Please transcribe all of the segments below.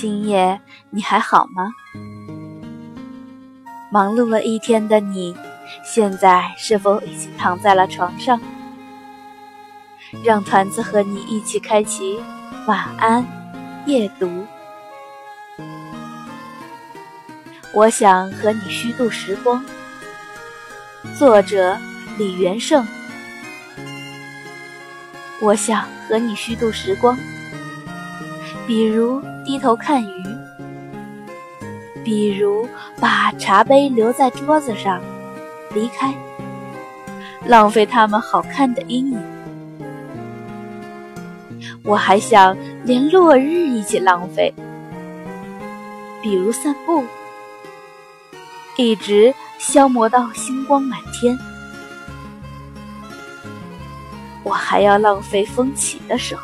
今夜你还好吗？忙碌了一天的你，现在是否已经躺在了床上？让团子和你一起开启晚安夜读。我想和你虚度时光。作者李元胜。我想和你虚度时光，比如低头看鱼，比如把茶杯留在桌子上，离开，浪费它们好看的阴影。我还想连落日一起浪费，比如散步。一直消磨到星光满天，我还要浪费风起的时候，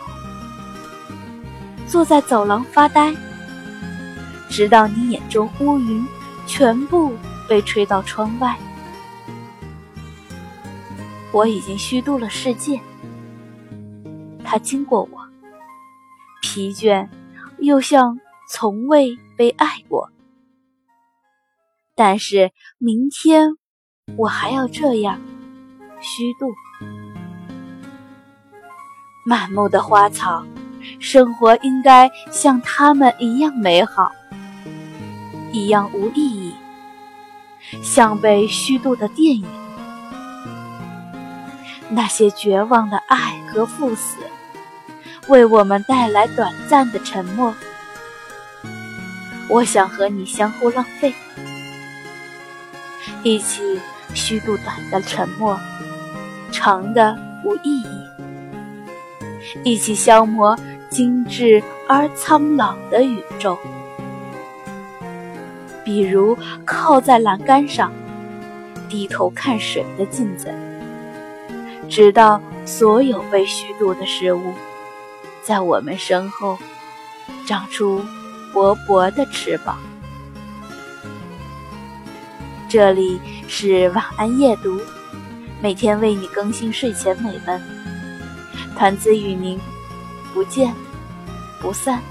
坐在走廊发呆，直到你眼中乌云全部被吹到窗外。我已经虚度了世界，它经过我，疲倦，又像从未被爱过。但是明天，我还要这样虚度。满目的花草，生活应该像他们一样美好，一样无意义，像被虚度的电影。那些绝望的爱和赴死，为我们带来短暂的沉默。我想和你相互浪费。一起虚度短的沉默，长的无意义；一起消磨精致而苍老的宇宙。比如靠在栏杆上，低头看水的镜子，直到所有被虚度的事物，在我们身后长出薄薄的翅膀。这里是晚安夜读，每天为你更新睡前美文，团子与您不见不散。